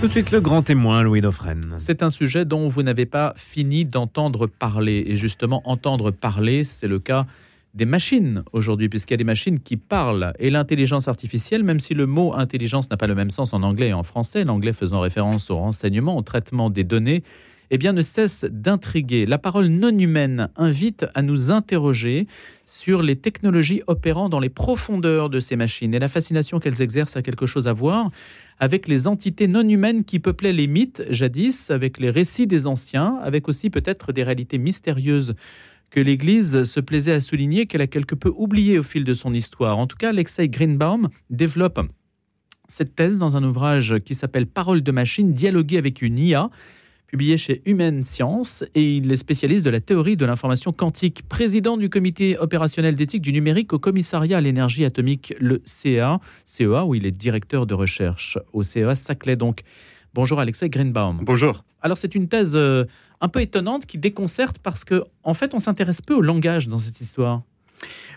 Tout de suite, le grand témoin, Louis Dauphren. C'est un sujet dont vous n'avez pas fini d'entendre parler. Et justement, entendre parler, c'est le cas des machines aujourd'hui, puisqu'il y a des machines qui parlent. Et l'intelligence artificielle, même si le mot intelligence n'a pas le même sens en anglais et en français, l'anglais faisant référence au renseignement, au traitement des données, eh bien, ne cesse d'intriguer. La parole non humaine invite à nous interroger sur les technologies opérant dans les profondeurs de ces machines. Et la fascination qu'elles exercent a quelque chose à voir avec les entités non humaines qui peuplaient les mythes jadis, avec les récits des anciens, avec aussi peut-être des réalités mystérieuses que l'Église se plaisait à souligner qu'elle a quelque peu oublié au fil de son histoire. En tout cas, Alexei Greenbaum développe cette thèse dans un ouvrage qui s'appelle Parole de machine, dialoguer avec une IA, publié chez Humaine Science, et il est spécialiste de la théorie de l'information quantique, président du comité opérationnel d'éthique du numérique au commissariat à l'énergie atomique, le CEA, CEA, où il est directeur de recherche au CEA Saclay. Donc, bonjour Alexei Greenbaum. Bonjour. Alors, c'est une thèse euh, un peu étonnante qui déconcerte parce que, en fait, on s'intéresse peu au langage dans cette histoire.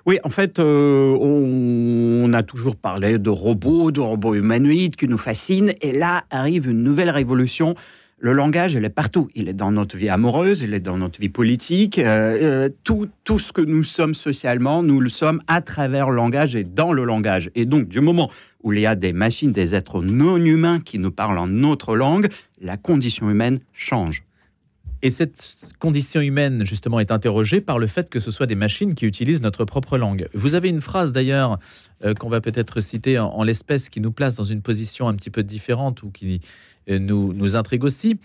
Oui, en fait, euh, on, a toujours parlé de robots, de robots humanoïdes qui nous fascinent, et là arrive une nouvelle révolution. Le langage, il est partout. Il est dans notre vie amoureuse, il est dans notre vie politique. Euh, tout, tout ce que nous sommes socialement, nous le sommes à travers le langage et dans le langage. Et donc, du moment où il y a des machines, des êtres non humains qui nous parlent en notre langue, la condition humaine change. Et cette condition humaine, justement, est interrogée par le fait que ce soit des machines qui utilisent notre propre langue. Vous avez une phrase, d'ailleurs, euh, qu'on va peut-être citer en, l'espèce, qui nous place dans une position un petit peu différente ou qui euh, nous, nous intrigue aussi.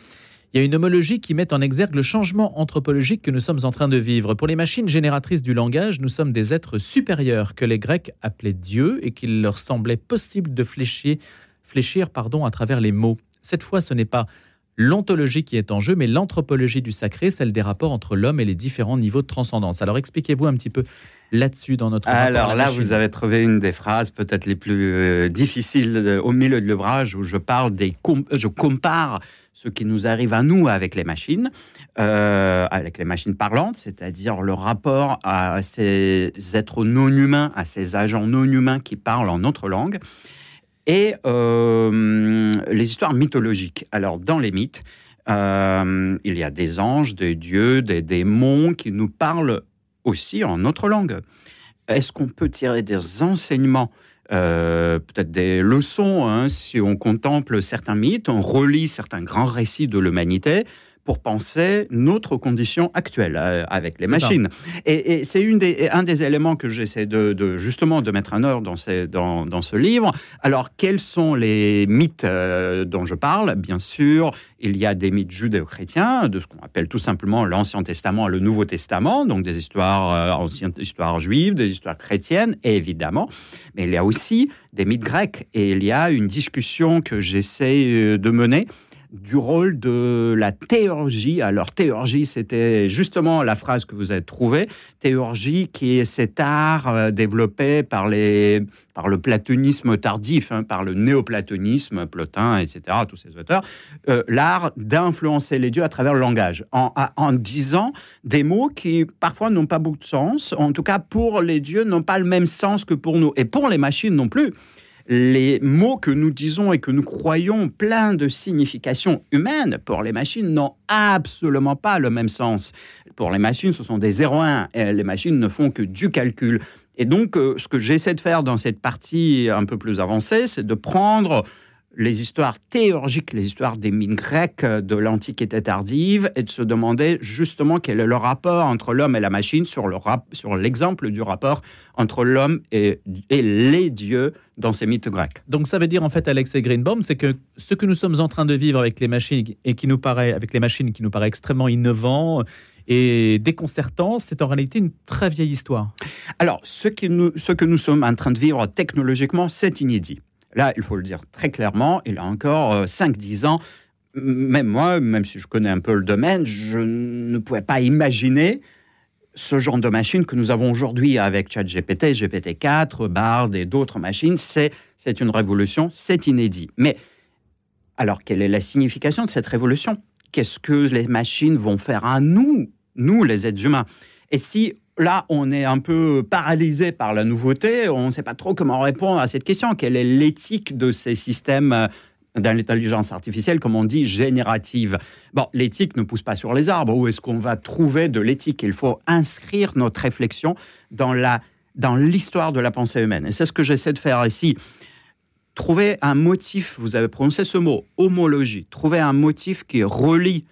Il y a une homologie qui met en exergue le changement anthropologique que nous sommes en train de vivre. Pour les machines génératrices du langage, nous sommes des êtres supérieurs que les Grecs appelaient dieux et qu'il leur semblait possible de fléchir, fléchir pardon, à travers les mots. Cette fois, ce n'est pas l'ontologie qui est en jeu, mais l'anthropologie du sacré, celle des rapports entre l'homme et les différents niveaux de transcendance. Alors expliquez-vous un petit peu là-dessus dans notre Alors là, vous avez trouvé une des phrases peut-être les plus euh, difficiles au milieu de l'ouvrage où je parle des je compare ce qui nous arrive à nous avec les machines, euh, avec les machines parlantes, c'est-à-dire le rapport à ces êtres non humains, à ces agents non humains qui parlent en notre langue et euh, les histoires mythologiques. Alors, dans les mythes, euh, il y a des anges, des dieux, des démons qui nous parlent aussi en notre langue. Est-ce qu'on peut tirer des enseignements euh, peut-être des leçons, hein, si on contemple certains mythes, on relit certains grands récits de l'humanité, pour penser notre condition actuelle euh, avec les machines. Et, c'est une des, un des éléments que j'essaie de, justement de mettre en œuvre dans, dans, dans, ce livre. Alors, quels sont les mythes euh, dont je parle? Bien sûr, il y a des mythes judéo-chrétiens, de ce qu'on appelle tout simplement l'Ancien Testament et le Nouveau Testament, donc des histoires euh, anciennes, histoires juives, des histoires chrétiennes, évidemment. Mais il y a aussi des mythes grecs. Et il y a une discussion que j'essaie de mener du rôle de la théurgie. Alors, théurgie, c'était justement la phrase que vous avez trouvée. Théurgie, qui est cet art euh, développé par, les, par le platonisme tardif, hein, par le néoplatonisme, Plotin, etc., tous ces auteurs, euh, l'art d'influencer les dieux à travers le langage, en, en disant des mots qui parfois n'ont pas beaucoup de sens, en tout cas pour les dieux n'ont pas le même sens que pour nous, et pour les machines non plus les mots que nous disons et que nous croyons pleins de significations humaines pour les machines n'ont absolument pas le même sens. Pour les machines, ce sont des 0-1 et les machines ne font que du calcul. Et donc, euh, ce que j'essaie de faire dans cette partie un peu plus avancée, c'est de prendre les histoires théurgiques, les histoires des mines grecques de l'Antiquité tardive et de se demander justement quel est le rapport entre l'homme et la machine sur, le sur l'exemple du rapport entre l'homme et, et, les dieux dans ces mythes grecs. Donc ça veut dire en fait, Alexei Greenbaum, c'est que ce que nous sommes en train de vivre avec les machines et qui nous paraît, avec les machines qui nous paraît extrêmement innovant et déconcertant, c'est en réalité une très vieille histoire. Alors, ce, qui nous, ce que nous sommes en train de vivre technologiquement, c'est inédit. Là, il faut le dire très clairement, il a encore 5-10 euh, ans, même moi, même si je connais un peu le domaine, je ne pouvais pas imaginer ce genre de machine que nous avons aujourd'hui avec ChatGPT, GPT-4, Bard et d'autres machines. C'est, c'est une révolution, c'est inédit. Mais alors, quelle est la signification de cette révolution? Qu'est-ce que les machines vont faire à nous, nous les êtres humains? Et si là, on est un peu paralysé par la nouveauté. On ne sait pas trop comment répondre à cette question. Quelle est l'éthique de ces systèmes dans l'intelligence artificielle, comme on dit, générative? Bon, l'éthique ne pousse pas sur les arbres. Où est-ce qu'on va trouver de l'éthique? Il faut inscrire notre réflexion dans la dans l'histoire de la pensée humaine. Et c'est ce que j'essaie de faire ici. Trouver un motif, vous avez prononcé ce mot, homologie, trouver un motif qui relie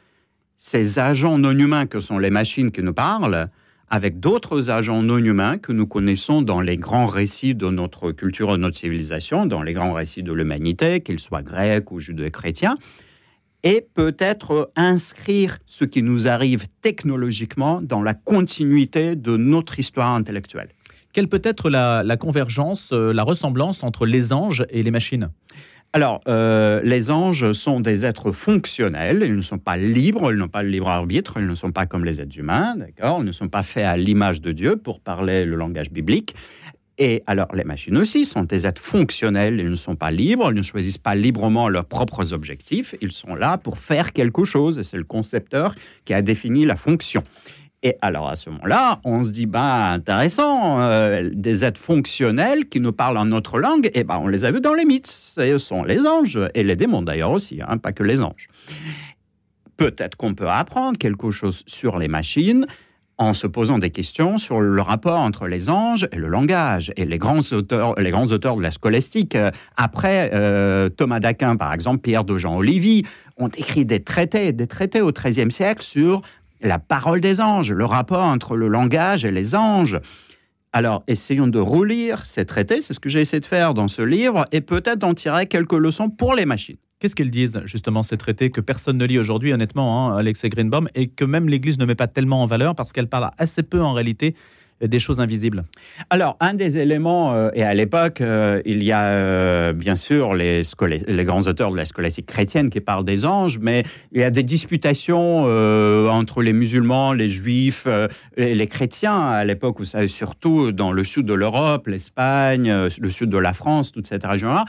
ces agents non humains que sont les machines qui nous parlent avec d'autres agents non humains que nous connaissons dans les grands récits de notre culture, de notre civilisation, dans les grands récits de l'humanité, qu'ils soient grecs ou judéo-chrétiens, et peut-être inscrire ce qui nous arrive technologiquement dans la continuité de notre histoire intellectuelle. Quelle peut être la, la convergence, euh, la ressemblance entre les anges et les machines? Alors, euh, les anges sont des êtres fonctionnels, ils ne sont pas libres, ils n'ont pas le libre arbitre, ils ne sont pas comme les êtres humains, d'accord? Ils ne sont pas faits à l'image de Dieu, pour parler le langage biblique. Et alors, les machines aussi sont des êtres fonctionnels, ils ne sont pas libres, ils ne choisissent pas librement leurs propres objectifs, ils sont là pour faire quelque chose, et c'est le concepteur qui a défini la fonction. Et alors à ce moment-là, on se dit, bah intéressant, euh, des êtres fonctionnels qui nous parlent en notre langue, et ben on les a vus dans les mythes. Ce sont les anges, et les démons d'ailleurs aussi, hein, pas que les anges. Peut-être qu'on peut apprendre quelque chose sur les machines en se posant des questions sur le rapport entre les anges et le langage. Et les grands auteurs, les grands auteurs de la scolastique, euh, après euh, Thomas d'Aquin par exemple, Pierre de Jean Olivier, ont écrit des traités, des traités au XIIIe siècle sur la parole des anges, le rapport entre le langage et les anges. Alors, essayons de relire ces traités, c'est ce que j'ai essayé de faire dans ce livre, et peut-être d'en tirer quelques leçons pour les machines. Qu'est-ce qu'ils disent, justement, ces traités que personne ne lit aujourd'hui, honnêtement, hein, Alexei Greenbaum, et que même l'Église ne met pas tellement en valeur parce qu'elle parle assez peu, en réalité, des choses invisibles Alors, un des éléments, euh, et à l'époque, euh, il y a euh, bien sûr les, les, grands auteurs de la scolastique chrétienne qui parlent des anges, mais il y a des disputations entre les musulmans, les juifs et les chrétiens à l'époque, vous savez, surtout dans le sud de l'Europe, l'Espagne, le sud de la France, toute cette région-là.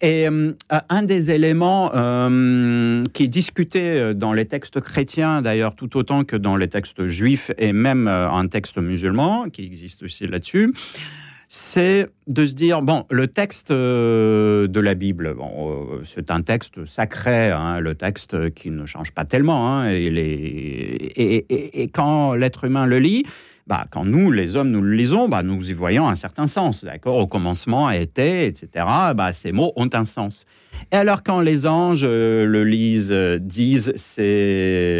Et euh, un des éléments euh, qui est discuté euh, dans les textes chrétiens, d'ailleurs, tout autant que dans les textes juifs et même un texte musulman, qui existe aussi là-dessus, c'est de se dire, bon, le texte de la Bible, c'est un texte sacré, hein, le texte qui ne change pas tellement, hein, et, quand l'être humain le lit, bah, quand nous, les hommes, nous le lisons, bah, nous y voyons un certain sens. D'accord? Au commencement était, etc. Bah, ces mots ont un sens. Et alors, quand les anges euh, le lisent, euh, disent ces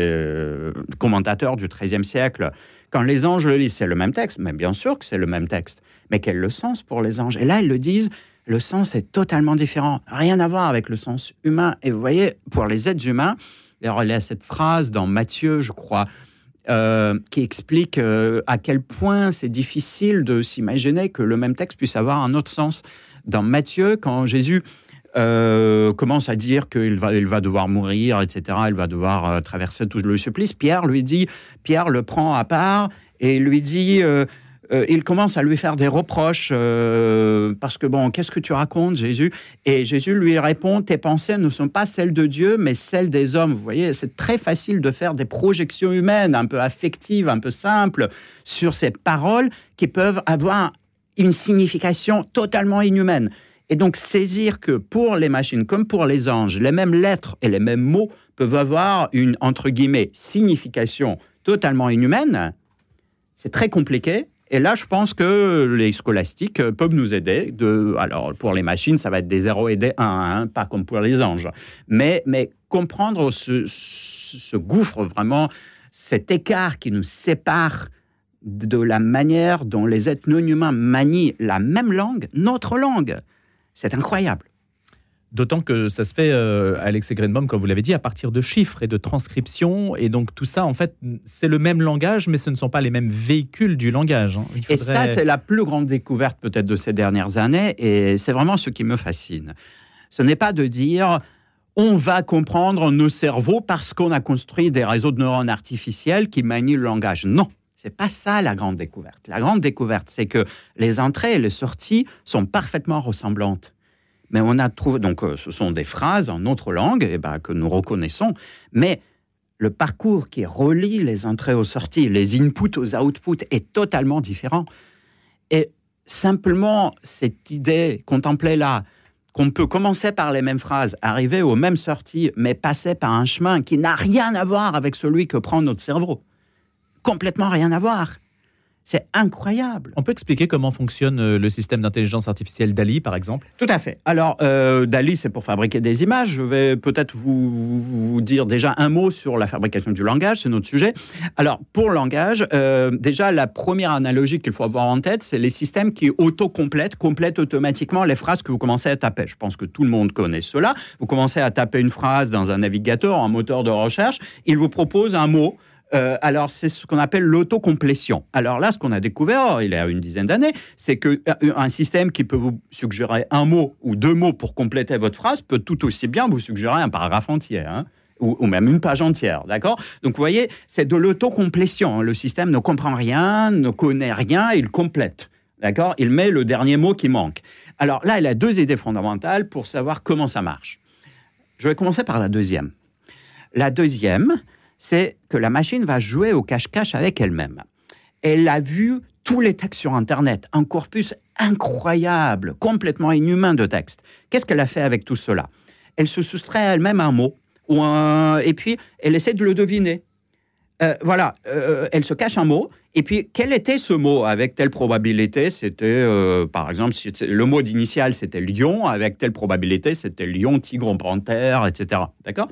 euh, commentateurs du XIIIe siècle, quand les anges le lisent, c'est le même texte, mais bien sûr que c'est le même texte. Mais quel est le sens pour les anges? Et là, ils le disent, le sens est totalement différent. Rien à voir avec le sens humain. Et vous voyez, pour les êtres humains, il y a cette phrase dans Matthieu, je crois, euh, qui explique euh, à quel point c'est difficile de s'imaginer que le même texte puisse avoir un autre sens. Dans Matthieu, quand Jésus euh, commence à dire qu'il va, il va devoir mourir, etc., il va devoir traverser tout le supplice, Pierre lui dit, Pierre le prend à part et lui dit euh, il commence à lui faire des reproches euh, parce que bon, qu'est-ce que tu racontes, Jésus? Et Jésus lui répond tes pensées ne sont pas celles de Dieu, mais celles des hommes. Vous voyez, c'est très facile de faire des projections humaines, un peu affectives, un peu simples, sur ces paroles qui peuvent avoir une signification totalement inhumaine. Et donc saisir que pour les machines comme pour les anges, les mêmes lettres et les mêmes mots peuvent avoir une entre guillemets signification totalement inhumaine, c'est très compliqué et là, je pense que les scolastiques peuvent nous aider. De, alors, pour les machines, ça va être des 0 et des 1, hein, pas comme pour les anges. Mais, mais comprendre ce, ce gouffre, vraiment, cet écart qui nous sépare de la manière dont les êtres non humains manient la même langue, notre langue, c'est incroyable. D'autant que ça se fait, euh, Alexei Greenbaum, comme vous l'avez dit, à partir de chiffres et de transcriptions. Et donc tout ça, en fait, c'est le même langage, mais ce ne sont pas les mêmes véhicules du langage. Hein. Et ça, c'est la plus grande découverte peut-être de ces dernières années. Et c'est vraiment ce qui me fascine. Ce n'est pas de dire on va comprendre nos cerveaux parce qu'on a construit des réseaux de neurones artificiels qui manient le langage. Non. C'est pas ça la grande découverte. La grande découverte, c'est que les entrées et les sorties sont parfaitement ressemblantes. Mais on a trouvé, donc euh, ce sont des phrases en autre langue eh ben, que nous reconnaissons, mais le parcours qui relie les entrées aux sorties, les inputs aux outputs est totalement différent. Et simplement cette idée contemplée là, qu'on peut commencer par les mêmes phrases, arriver aux mêmes sorties, mais passer par un chemin qui n'a rien à voir avec celui que prend notre cerveau. Complètement rien à voir. C'est incroyable. On peut expliquer comment fonctionne euh, le système d'intelligence artificielle DALI, par exemple? Tout à fait. Alors, euh, DALI, c'est pour fabriquer des images. Je vais peut-être vous, vous, vous dire déjà un mot sur la fabrication du langage, c'est notre sujet. Alors, pour le langage, euh, déjà, la première analogie qu'il faut avoir en tête, c'est les systèmes qui auto-complètent, complètent automatiquement les phrases que vous commencez à taper. Je pense que tout le monde connaît cela. Vous commencez à taper une phrase dans un navigateur, un moteur de recherche, il vous propose un mot. Euh, alors, c'est ce qu'on appelle l'autocomplétion. Alors là, ce qu'on a découvert il y a une dizaine d'années, c'est qu'un un système qui peut vous suggérer un mot ou deux mots pour compléter votre phrase peut tout aussi bien vous suggérer un paragraphe entier. hein, ou, ou même une page entière, d'accord? Donc vous voyez, c'est de l'autocomplétion. Le système ne comprend rien, ne connaît rien, il complète, d'accord? Il met le dernier mot qui manque. Alors là, il a deux idées fondamentales pour savoir comment ça marche. Je vais commencer par la deuxième. La deuxième, c'est que la machine va jouer au cache-cache avec elle-même. Elle a vu tous les textes sur Internet, un corpus incroyable, complètement inhumain de textes. Qu'est-ce qu'elle a fait avec tout cela? Elle se soustrait elle-même un mot, ou un... et puis elle essaie de le deviner. Euh, voilà, euh, elle se cache un mot, et puis quel était ce mot avec telle probabilité? C'était, euh, par exemple, le mot d'initial c'était lion, avec telle probabilité c'était lion, tigre, panthère, etc. D'accord?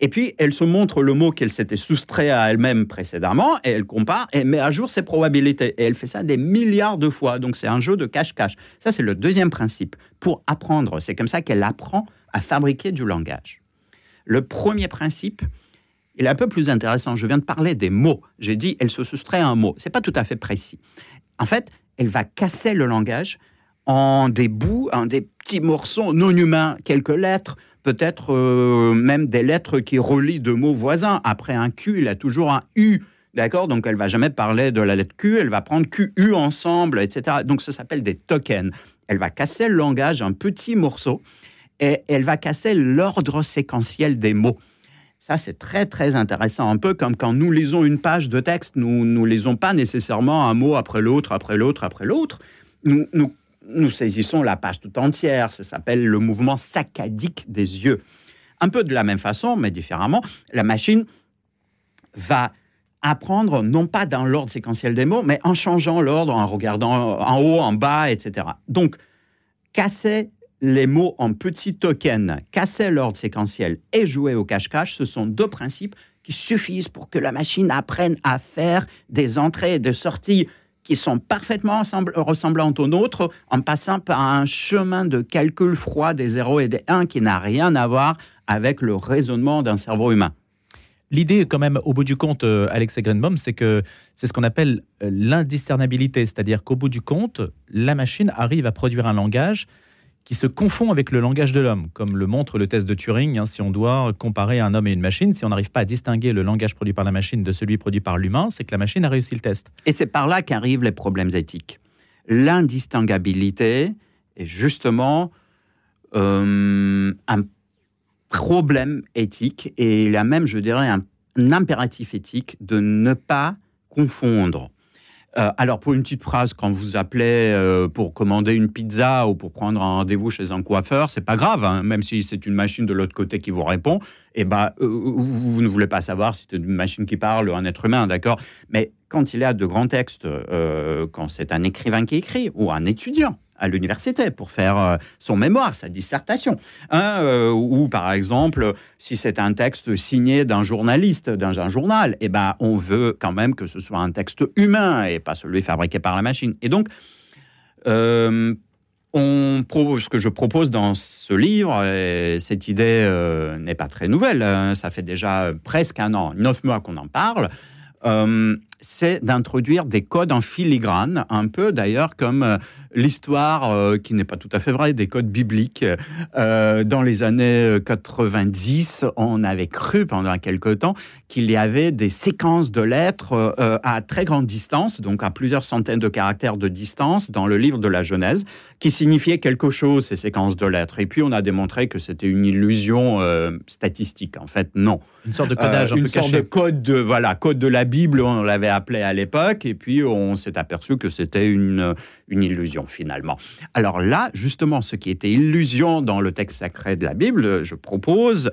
Et puis elle se montre le mot qu'elle s'était soustrait à elle-même précédemment, et elle compare et met à jour ses probabilités. Et elle fait ça des milliards de fois, donc c'est un jeu de cache-cache. Ça c'est le deuxième principe pour apprendre. C'est comme ça qu'elle apprend à fabriquer du langage. Le premier principe, est un peu plus intéressant. Je viens de parler des mots. J'ai dit, elle se soustrait à un mot. C'est pas tout à fait précis. En fait, elle va casser le langage en des bouts, en des petits morceaux non humains, quelques lettres, peut-être euh, même des lettres qui relient deux mots voisins. Après un Q, il a toujours un U. D'accord? Donc, elle va jamais parler de la lettre Q, elle va prendre Q, U ensemble, etc. Donc, ça s'appelle des tokens. Elle va casser le langage en petits morceaux et elle va casser l'ordre séquentiel des mots. Ça, c'est très, très intéressant. Un peu comme quand nous lisons une page de texte, nous ne lisons pas nécessairement un mot après l'autre, après l'autre, après l'autre. Nous, nous, nous saisissons la page tout entière. Ça s'appelle le mouvement saccadique des yeux. Un peu de la même façon, mais différemment, la machine va apprendre non pas dans l'ordre séquentiel des mots, mais en changeant l'ordre, en regardant en haut, en bas, etc. Donc, casser les mots en petits tokens, casser l'ordre séquentiel et jouer au cache-cache, ce sont deux principes qui suffisent pour que la machine apprenne à faire des entrées et des sorties qui sont parfaitement ressemblantes aux nôtres en passant par un chemin de calcul froid des 0 et des 1 qui n'a rien à voir avec le raisonnement d'un cerveau humain. L'idée, quand même, au bout du compte, euh, Alex Grenbaum, c'est que c'est ce qu'on appelle euh, l'indiscernabilité, c'est-à-dire qu'au bout du compte, la machine arrive à produire un langage qui se confond avec le langage de l'homme, comme le montre le test de Turing. hein, si on doit comparer un homme et une machine, si on n'arrive pas à distinguer le langage produit par la machine de celui produit par l'humain, c'est que la machine a réussi le test. Et c'est par là qu'arrivent les problèmes éthiques. L'indistinguabilité est justement euh, un problème éthique et il y a même, je dirais, un, un impératif éthique de ne pas confondre. Euh, alors, pour une petite phrase, quand vous appelez euh, pour commander une pizza ou pour prendre un rendez-vous chez un coiffeur, c'est pas grave, hein, même si c'est une machine de l'autre côté qui vous répond, et ben, euh, vous, ne voulez pas savoir si c'est une machine qui parle ou un être humain, d'accord? Mais quand il y a de grands textes, quand c'est un écrivain qui écrit ou un étudiant à l'université pour faire euh, son mémoire, sa dissertation, euh, ou par exemple, si c'est un texte signé d'un journaliste, d'un un journal, eh ben, on veut quand même que ce soit un texte humain et pas celui fabriqué par la machine. Et donc, euh, on ce que je propose dans ce livre, et cette idée euh, n'est pas très nouvelle, hein, ça fait déjà presque un an, neuf mois qu'on en parle, c'est d'introduire des codes en filigrane, un peu d'ailleurs comme l'histoire, euh, qui n'est pas tout à fait vraie, des codes bibliques. Euh, dans les années 90, on avait cru pendant quelque temps qu'il y avait des séquences de lettres euh, à très grande distance, donc à plusieurs centaines de caractères de distance, dans le livre de la Genèse, qui signifiaient quelque chose, ces séquences de lettres. Et puis on a démontré que c'était une illusion euh, statistique. En fait, non. Une sorte de codage Euh, un une peu sorte caché. de code de voilà code de la Bible on l'avait appelé à l'époque, et puis on s'est aperçu que c'était une, une illusion finalement. Alors là, justement, ce qui était illusion dans le texte sacré de la Bible, je propose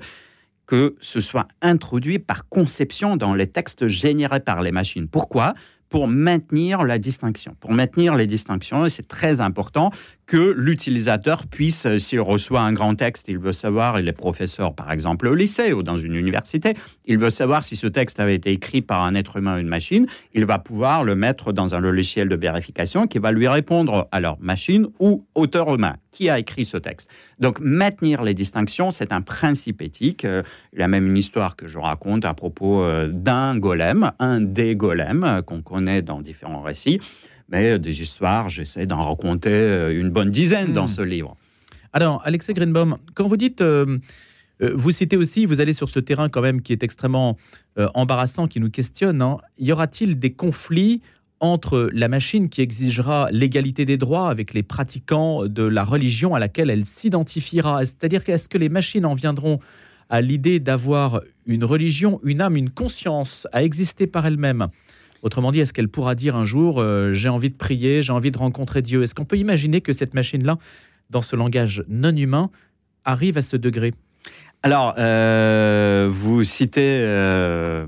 que ce soit introduit par conception dans les textes générés par les machines. Pourquoi? Pour maintenir la distinction. Pour maintenir les distinctions, c'est très important que l'utilisateur puisse, euh, s'il reçoit un grand texte, il veut savoir, il est professeur par exemple au lycée ou dans une université, il veut savoir si ce texte avait été écrit par un être humain ou une machine, il va pouvoir le mettre dans un logiciel de vérification qui va lui répondre alors machine ou auteur humain qui a écrit ce texte. Donc maintenir les distinctions, c'est un principe éthique. Euh, il y a même une histoire que je raconte à propos euh, d'un golem, un des golems qu'on connaît dans différents récits mais des histoires, j'essaie d'en raconter euh, une bonne dizaine dans hmm. ce livre. Alors, Alexei Greenbaum, quand vous dites, euh, euh, vous citez aussi, vous allez sur ce terrain quand même qui est extrêmement embarrassant, qui nous questionne, hein. y aura-t-il des conflits entre la machine qui exigera l'égalité des droits avec les pratiquants de la religion à laquelle elle s'identifiera? C'est-à-dire qu'est-ce que les machines en viendront à l'idée d'avoir une religion, une âme, une conscience, à exister par elle-même Autrement dit, est-ce qu'elle pourra dire un jour euh, j'ai envie de prier, j'ai envie de rencontrer Dieu? Est-ce qu'on peut imaginer que cette machine-là, dans ce langage non humain, arrive à ce degré? Alors, euh, vous citez euh,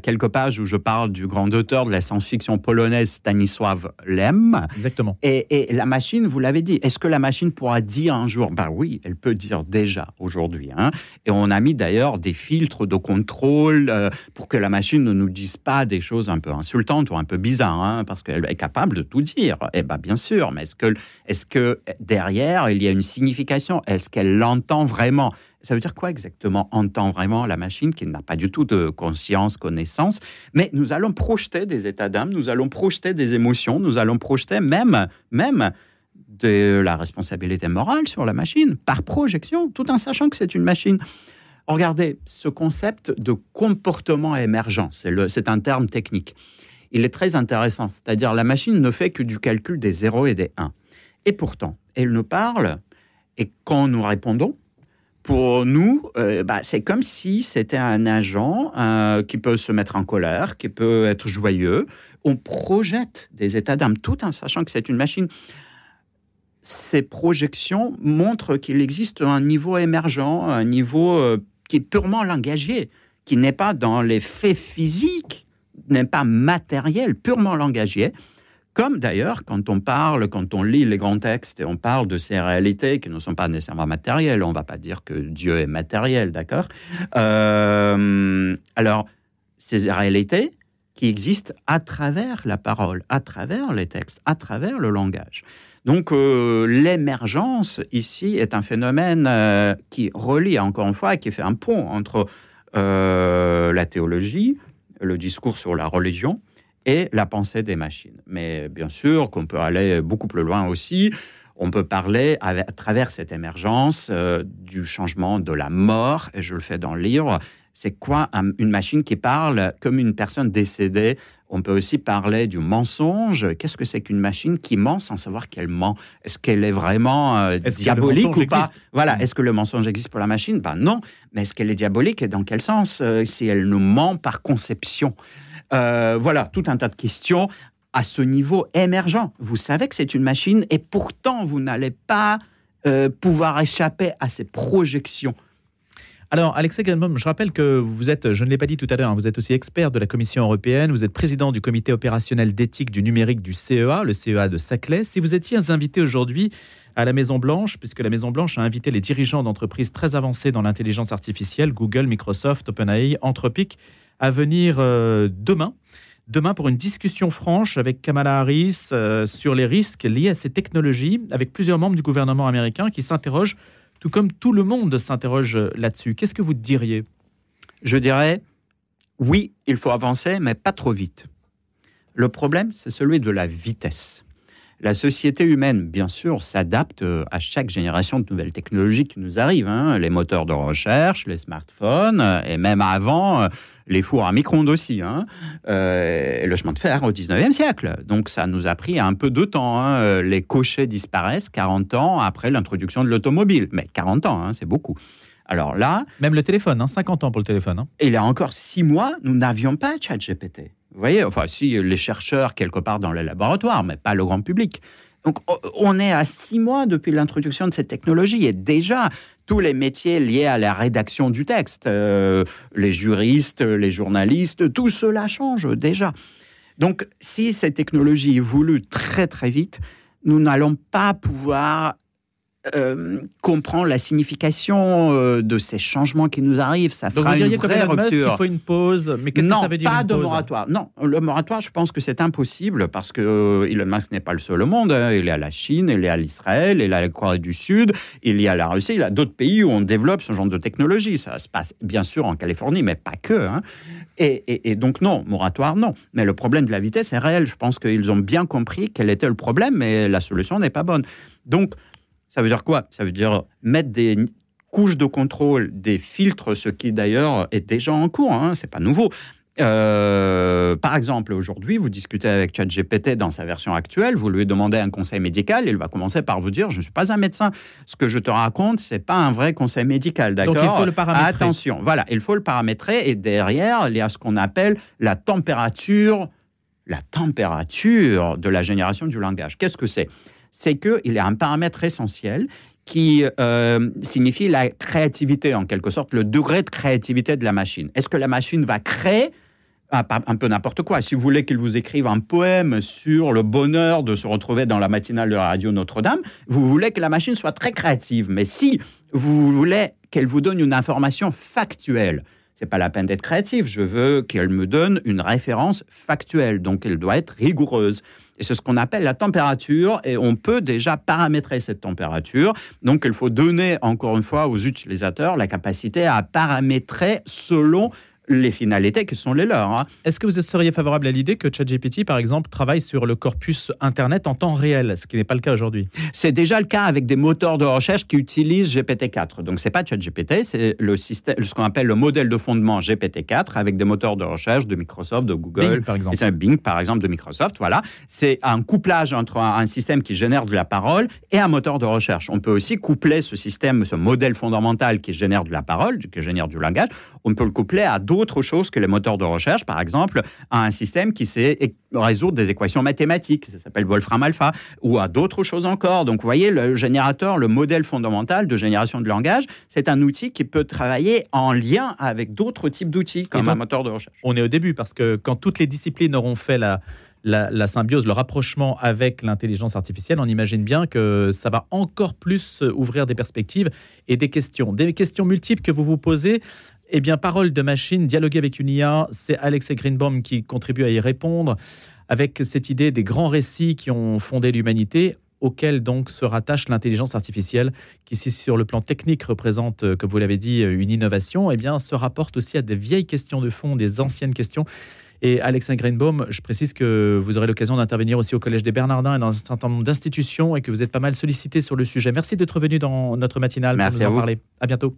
quelques pages où je parle du grand auteur de la science-fiction polonaise Stanisław Lem. Exactement. Et, la machine, vous l'avez dit, est-ce que la machine pourra dire un jour? Ben oui, elle peut dire déjà aujourd'hui. Hein. Et on a mis d'ailleurs des filtres de contrôle euh, pour que la machine ne nous dise pas des choses un peu insultantes ou un peu bizarres, hein, parce qu'elle est capable de tout dire. Eh bien, bien sûr, mais est-ce que, est-ce que derrière, il y a une signification? Est-ce qu'elle l'entend vraiment? Ça veut dire quoi exactement Entend vraiment la machine qui n'a pas du tout de conscience, connaissance, mais nous allons projeter des états d'âme, nous allons projeter des émotions, nous allons projeter même, même de la responsabilité morale sur la machine, par projection, tout en sachant que c'est une machine. Regardez, ce concept de comportement émergent, c'est un terme technique. Il est très intéressant, c'est-à-dire la machine ne fait que du calcul des 0 et des 1. Et pourtant, elle nous parle, et quand nous répondons, pour nous, euh, bah, c'est comme si c'était un agent euh, qui peut se mettre en colère, qui peut être joyeux. On projette des états d'âme tout en sachant que c'est une machine. Ces projections montrent qu'il existe un niveau émergent, un niveau euh, qui est purement langagier, qui n'est pas dans les faits physiques, n'est pas matériel, purement langagier. Comme d'ailleurs, quand on parle, quand on lit les grands textes et on parle de ces réalités qui ne sont pas nécessairement matérielles, on ne va pas dire que Dieu est matériel, d'accord? Euh, Alors, ces réalités qui existent à travers la parole, à travers les textes, à travers le langage. Donc euh, l'émergence ici est un phénomène euh, qui relie encore une fois, qui fait un pont entre la théologie, le discours sur la religion, et la pensée des machines. Mais bien sûr qu'on peut aller beaucoup plus loin aussi. On peut parler à, travers cette émergence euh, du changement de la mort, et je le fais dans le livre. C'est quoi une machine qui parle comme une personne décédée? On peut aussi parler du mensonge. Qu'est-ce que c'est qu'une machine qui ment sans savoir qu'elle ment? Est-ce qu'elle est vraiment euh, diabolique ou pas? Voilà. Hmm. Est-ce que le mensonge existe pour la machine? Ben non. Mais est-ce qu'elle est diabolique et dans quel sens euh, Si elle nous ment par conception? Euh, voilà, tout un tas de questions à ce niveau émergent. Vous savez que c'est une machine et pourtant vous n'allez pas euh, pouvoir échapper à ces projections. Alors, Alexei Grenbaum, je rappelle que vous êtes, je ne l'ai pas dit tout à l'heure, hein, vous êtes aussi expert de la Commission européenne, vous êtes président du comité opérationnel d'éthique du numérique du CEA, le CEA de Saclay. Si vous étiez invité aujourd'hui à la Maison-Blanche, puisque la Maison-Blanche a invité les dirigeants d'entreprises très avancées dans l'intelligence artificielle, Google, Microsoft, OpenAI, Anthropic, à venir euh, demain. Demain pour une discussion franche avec Kamala Harris euh, sur les risques liés à ces technologies, avec plusieurs membres du gouvernement américain qui s'interrogent, tout comme tout le monde s'interroge là-dessus. Qu'est-ce que vous diriez? Je dirais, oui, il faut avancer, mais pas trop vite. Le problème, c'est celui de la vitesse. La société humaine, bien sûr, s'adapte euh, à chaque génération de nouvelles technologies qui nous arrivent. Hein. Les moteurs de recherche, les smartphones, et même avant, les fours à micro-ondes aussi, hein, euh, et le chemin de fer au 19e siècle. Donc ça nous a pris un peu de temps. Hein. Les cochers disparaissent 40 ans après l'introduction de l'automobile. Mais 40 ans, hein, c'est beaucoup. Alors là, Même le téléphone, hein, 50 ans pour le téléphone. hein. il y a encore six mois, nous n'avions pas ChatGPT. Vous voyez, enfin, si les chercheurs quelque part dans les laboratoires, mais pas le grand public. Donc, on est à six mois depuis l'introduction de cette technologie et déjà tous les métiers liés à la rédaction du texte, euh, les juristes, les journalistes, tout cela change déjà. Donc, si cette technologie évolue très très vite, nous n'allons pas pouvoir euh, comprendre la signification euh, de ces changements qui nous arrivent. Ça Donc fera vous diriez une comme vraie Elon Musk rupture. faut une pause. Mais qu'est-ce que ça veut dire pas une de pause moratoire. Non, le moratoire, je pense que c'est impossible parce que euh, Elon Musk n'est pas le seul au monde. hein. Il est à la Chine, il est à l'Israël, il est à la Corée du Sud, il y a la Russie, il y a d'autres pays où on développe ce genre de technologie. Ça se passe bien sûr en Californie, mais pas que. hein. Et, et- et donc non, moratoire, non. Mais le problème de la vitesse est réel. Je pense qu'ils ont bien compris quel était le problème, mais la solution n'est pas bonne. Donc, ça veut dire quoi? Ça veut dire mettre des couches de contrôle, des filtres, ce qui d'ailleurs est déjà en cours, hein, c'est pas nouveau. Euh, par exemple, aujourd'hui, vous discutez avec ChatGPT dans sa version actuelle, vous lui demandez un conseil médical, il va commencer par vous dire Je ne suis pas un médecin. Ce que je te raconte, c'est pas un vrai conseil médical, d'accord Donc il faut le paramétrer. Attention, voilà, il faut le paramétrer et derrière, il y a ce qu'on appelle la température, la température de la génération du langage. Qu'est-ce que c'est? C'est qu'il y a un paramètre essentiel qui euh, signifie la créativité, en quelque sorte, le degré de créativité de la machine. Est-ce que la machine va créer ah, un peu n'importe quoi. Si vous voulez qu'il vous écrive un poème sur le bonheur de se retrouver dans la matinale de la radio Notre-Dame, vous voulez que la machine soit très créative. Mais si vous voulez qu'elle vous donne une information factuelle, c'est pas la peine d'être créatif. Je veux qu'elle me donne une référence factuelle. Donc, elle doit être rigoureuse. Et c'est ce qu'on appelle la température. Et on peut déjà paramétrer cette température. Donc, il faut donner, encore une fois, aux utilisateurs la capacité à paramétrer selon les finalités qui sont les leurs. hein. Est-ce que vous seriez favorable à l'idée que ChatGPT, par exemple, travaille sur le corpus Internet en temps réel, ce qui n'est pas le cas aujourd'hui? C'est déjà le cas avec des moteurs de recherche qui utilisent GPT-4. Donc, c'est pas ChatGPT, c'est le système, ce qu'on appelle le modèle de fondement GPT-4 avec des moteurs de recherche de Microsoft, de Google, Bing, par exemple. Et Bing, par exemple, de Microsoft. Voilà. C'est un couplage entre un, un système qui génère de la parole et un moteur de recherche. On peut aussi coupler ce système, ce modèle fondamental qui génère de la parole, qui génère du langage, on peut le coupler à d'autres choses que les moteurs de recherche, par exemple, à un système qui sait résoudre des équations mathématiques, ça s'appelle Wolfram Alpha, ou à d'autres choses encore. Donc, vous voyez, le générateur, le modèle fondamental de génération de langage, c'est un outil qui peut travailler en lien avec d'autres types d'outils, comme donc- un moteur de recherche. On est au début, parce que quand toutes les disciplines auront fait la, la, la symbiose, le rapprochement avec l'intelligence artificielle, on imagine bien que ça va encore plus ouvrir des perspectives et des questions. Des questions multiples que vous vous posez. Eh bien, parole de machine, dialoguer avec une IA, c'est Alexei Greenbaum qui contribue à y répondre, avec cette idée des grands récits qui ont fondé l'humanité, auxquels donc se rattache l'intelligence artificielle, qui, si sur le plan technique représente, euh, comme vous l'avez dit, euh, une innovation, eh bien, se rapporte aussi à des vieilles questions de fond, des anciennes questions. Et Alexandre Greenbaum, je précise que vous aurez l'occasion d'intervenir aussi au Collège des Bernardins et dans un certain nombre d'institutions et que vous êtes pas mal sollicité sur le sujet. Merci d'être venu dans notre matinale Merci pour nous à en vous. parler. À bientôt.